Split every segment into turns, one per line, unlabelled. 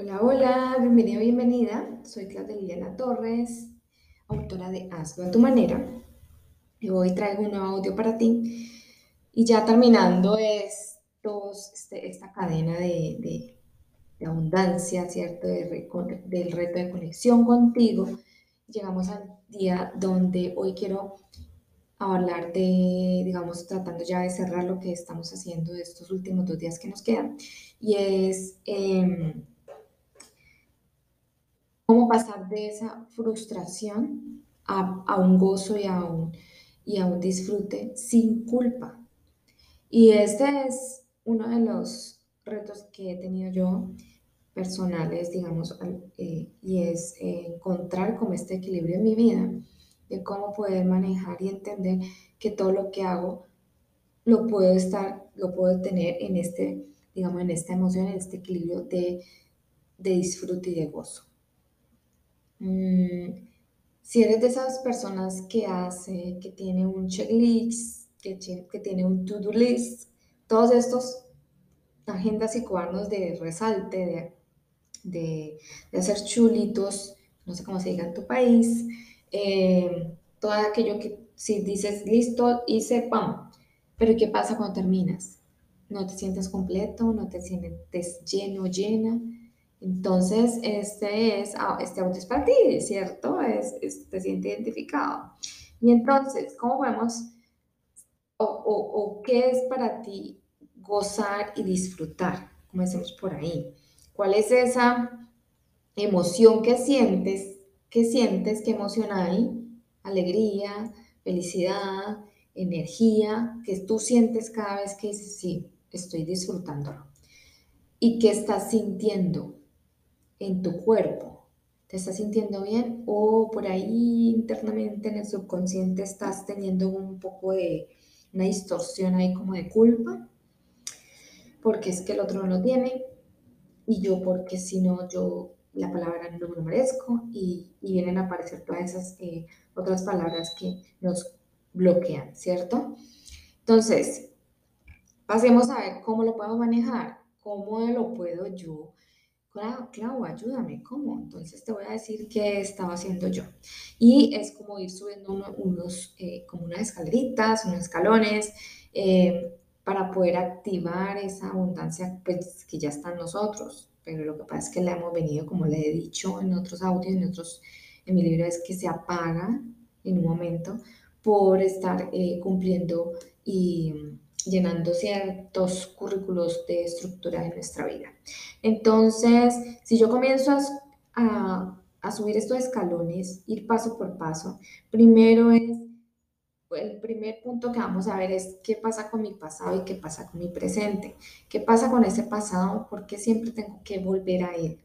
Hola, hola, bienvenido, bienvenida. Soy Claudia Liliana Torres, autora de Hazlo a tu manera. Y hoy traigo un nuevo audio para ti. Y ya terminando este, esta cadena de, de, abundancia, ¿cierto? del reto de conexión contigo, llegamos al día donde hoy quiero hablar de, digamos, tratando ya de cerrar lo que estamos haciendo de estos últimos dos días que nos quedan. Y es... Em, cómo pasar de esa frustración a, un gozo y a un, y a un disfrute sin culpa. Y este es uno de los retos que he tenido yo personales, digamos, eh, y es encontrar como este equilibrio en mi vida, de cómo poder manejar y entender que todo lo que hago lo puedo estar, lo puedo tener en este, digamos, en esta emoción, en este equilibrio de, de disfrute y de gozo. Mm, si eres de esas personas que hace, que tiene un checklist, que, que tiene un to-do list, todos estos agendas y cuadernos de resalte, de, hacer chulitos, no sé cómo se diga en tu país, eh, todo aquello que si dices listo, hice, ¡pam! Pero ¿qué pasa cuando terminas? No te sientes completo, no te sientes lleno, llena. Entonces, este, es, ah, este auto es para ti, ¿cierto? Es, te siente identificado. Y entonces, ¿cómo podemos, o, qué es para ti gozar y disfrutar? Como decimos por ahí. ¿Cuál es esa emoción que sientes? ¿Qué sientes? ¿Qué emoción hay? Alegría, felicidad, energía, que tú sientes cada vez que dices, sí, estoy disfrutándolo. ¿Y qué estás sintiendo? En tu cuerpo. ¿Te estás sintiendo bien? O por ahí internamente en el subconsciente estás teniendo un poco de una distorsión ahí como de culpa, porque es que el otro no lo tiene y yo porque si no yo la palabra no me lo merezco y, vienen a aparecer todas esas eh, otras palabras que nos bloquean, ¿cierto? Entonces, pasemos a ver cómo lo podemos manejar, cómo lo puedo yo Claro, ayúdame, ¿cómo? Entonces te voy a decir qué estaba haciendo yo. Y es como ir subiendo unos, eh, como unas escaleritas, unos escalones, eh, para poder activar esa abundancia pues, que ya está en nosotros. Pero lo que pasa es que la hemos venido, como le he dicho en otros audios, en otros, en mi libro, es que se apaga en un momento por estar eh, cumpliendo y llenando ciertos currículos de estructura de nuestra vida. Entonces, si yo comienzo a, subir estos escalones, ir paso por paso, primero es, el primer punto que vamos a ver es qué pasa con mi pasado y qué pasa con mi presente. ¿Qué pasa con ese pasado? Porque siempre tengo que volver a él.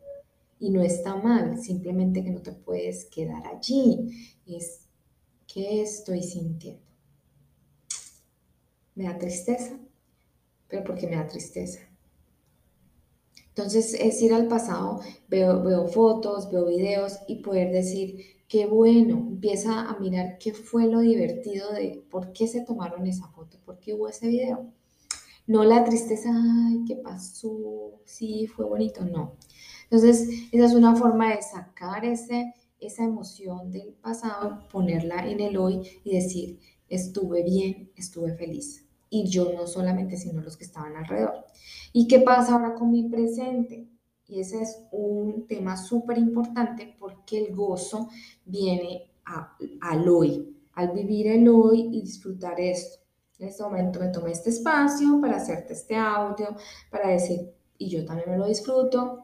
Y no está mal, simplemente que no te puedes quedar allí. Es, ¿qué estoy sintiendo? Me da tristeza, pero porque me da tristeza. Entonces es ir al pasado, veo, veo fotos, veo videos y poder decir, qué bueno, empieza a mirar qué fue lo divertido de por qué se tomaron esa foto, por qué hubo ese video. No la tristeza, ay, ¿qué pasó? Sí, fue bonito, no. Entonces, esa es una forma de sacar ese, esa emoción del pasado, ponerla en el hoy y decir, estuve bien, estuve feliz y yo no solamente, sino los que estaban alrededor. ¿Y qué pasa ahora con mi presente? Y ese es un tema súper importante porque el gozo viene al hoy, al vivir el hoy y disfrutar esto. En este momento me tomé este espacio para hacerte este audio, para decir, y yo también me lo disfruto.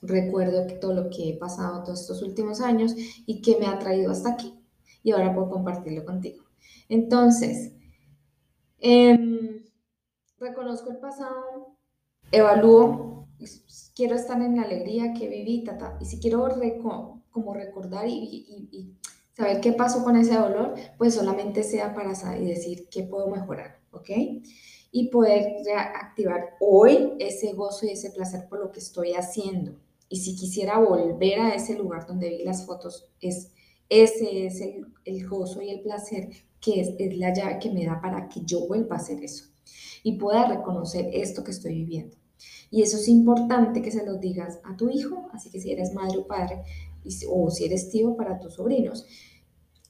Recuerdo que todo lo que he pasado todos estos últimos años y que me ha traído hasta aquí. Y ahora puedo compartirlo contigo. Entonces, Em, reconozco el pasado, evalúo, quiero estar en la alegría que viví, y si quiero como recordar y, saber qué pasó con ese dolor, pues solamente sea para decir qué puedo mejorar, ¿ok? Y poder reactivar hoy ese gozo y ese placer por lo que estoy haciendo. Y si quisiera volver a ese lugar donde vi las fotos, es, ese es el gozo y el placer que es, la llave que me da para que yo vuelva a hacer eso y pueda reconocer esto que estoy viviendo. Y eso es importante que se lo digas a tu hijo, así que si eres madre o padre, o si eres tío para tus sobrinos,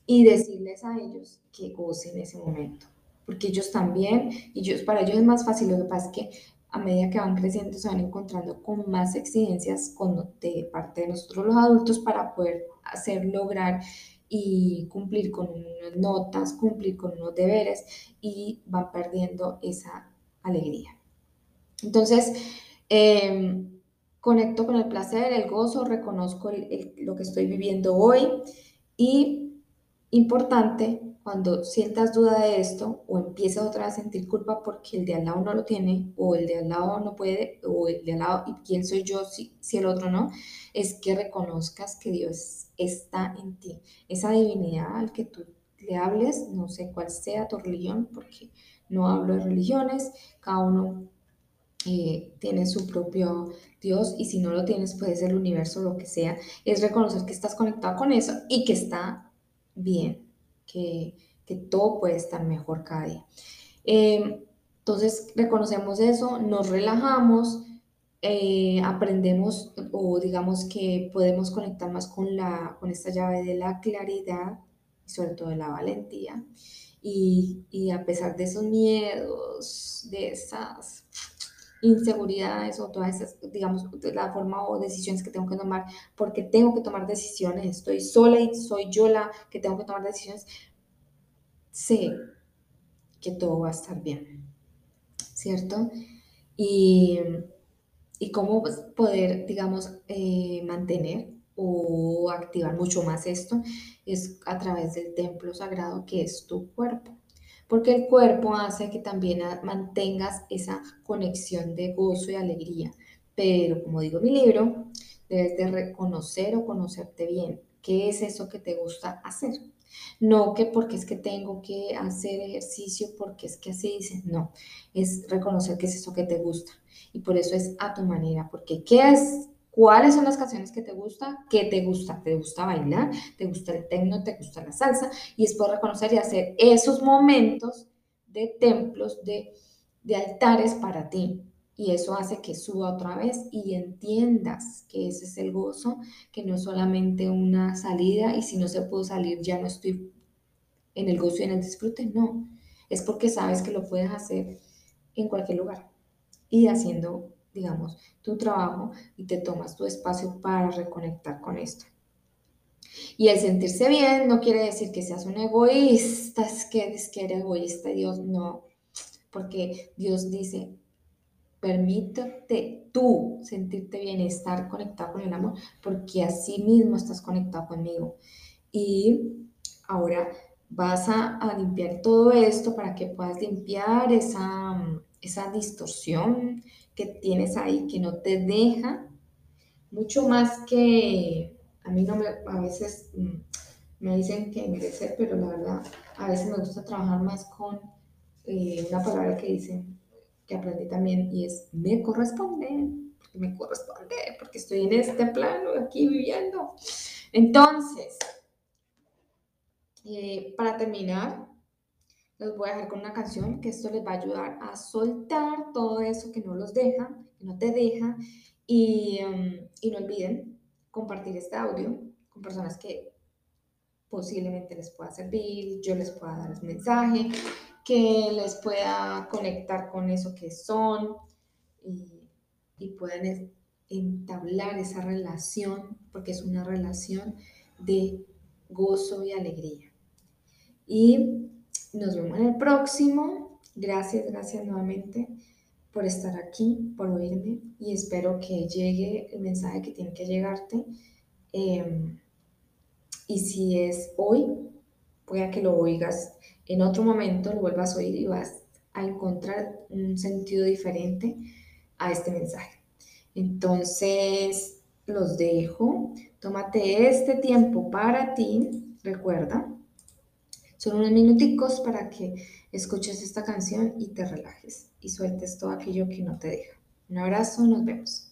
y decirles a ellos que gocen ese momento, porque ellos también, y ellos, para ellos es más fácil, lo que pasa es que a medida que van creciendo se van encontrando con más exigencias de parte de nosotros los adultos para poder hacer, lograr y cumplir con unas notas, cumplir con unos deberes y van perdiendo esa alegría. Entonces, em, conecto con el placer, el gozo, reconozco lo que estoy viviendo hoy y importante cuando sientas duda de esto o empieces otra vez a sentir culpa porque el de al lado no lo tiene o el de al lado no puede o el de al lado y quién soy yo si, si el otro no, es que reconozcas que Dios está en ti. Esa divinidad al que tú le hables, no sé cuál sea tu religión, porque no hablo de religiones, cada uno eh, tiene su propio Dios y si no lo tienes puede ser el universo, lo que sea, es reconocer que estás conectado con eso y que está bien, que, todo puede estar mejor cada día. Em, entonces reconocemos eso, nos relajamos, eh, aprendemos o digamos que podemos conectar más con, la, con esta llave de la claridad y sobre todo de la valentía. Y, y a pesar de esos miedos, de esas inseguridades o todas esas, digamos, la forma o decisiones que tengo que tomar, porque tengo que tomar decisiones, estoy sola y soy yo la que tengo que tomar decisiones, sé que todo va a estar bien, ¿cierto? Y, y cómo pues, poder, digamos, eh, mantener o activar mucho más esto es a través del templo sagrado que es tu cuerpo porque el cuerpo hace que también mantengas esa conexión de gozo y alegría. Pero como digo en mi libro, debes de reconocer o conocerte bien. ¿Qué es eso que te gusta hacer? No que porque es que tengo que hacer ejercicio, porque es que así dicen, no, es reconocer qué es eso que te gusta. Y por eso es a tu manera, porque ¿qué es cuáles son las canciones que te gusta, qué te gusta, te gusta bailar, te gusta el tecno, te gusta la salsa, y es por reconocer y hacer esos momentos de templos, de, de altares para ti. Y eso hace que suba otra vez y entiendas que ese es el gozo, que no es solamente una salida y si no se pudo salir ya no estoy en el gozo y en el disfrute, no. Es porque sabes que lo puedes hacer en cualquier lugar y haciendo digamos, tu trabajo y te tomas tu espacio para reconectar con esto. Y el sentirse bien no quiere decir que seas un egoísta, es que, que eres egoísta, Dios no, porque Dios dice, permítete tú sentirte bien, estar conectado con el amor, porque así mismo estás conectado conmigo. Y ahora vas a, a limpiar todo esto para que puedas limpiar esa, esa distorsión, tienes ahí que no te deja, mucho más que a mí no me, a veces mm, me dicen que merecer, pero la verdad a veces me gusta trabajar más con eh, una palabra que dicen, que aprendí también y es me corresponde, porque me corresponde, porque estoy en este plano aquí viviendo. Entonces, eh, para terminar, los voy a dejar con una canción que esto les va a ayudar a soltar todo eso que no los deja, que no te deja. Y, um, y no olviden compartir este audio con personas que posiblemente les pueda servir, yo les pueda dar el mensaje, que les pueda conectar con eso que son y, y puedan entablar esa relación, porque es una relación de gozo y alegría. Y nos vemos en el próximo. Gracias, gracias nuevamente por estar aquí, por oírme y espero que llegue el mensaje que tiene que llegarte. Em, y si es hoy, pueda que lo oigas en otro momento, lo vuelvas a oír y vas a encontrar un sentido diferente a este mensaje. Entonces, los dejo. Tómate este tiempo para ti. Recuerda, son unos minuticos para que escuches esta canción y te relajes y sueltes todo aquello que no te deja. Un abrazo, nos vemos.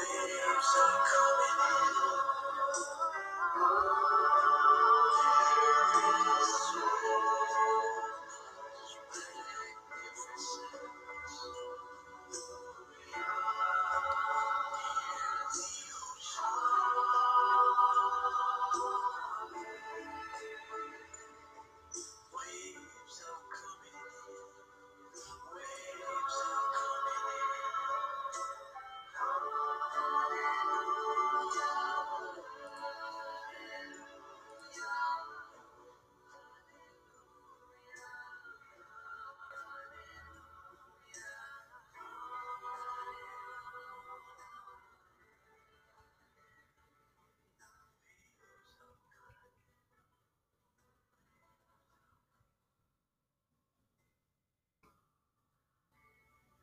waves are coming in.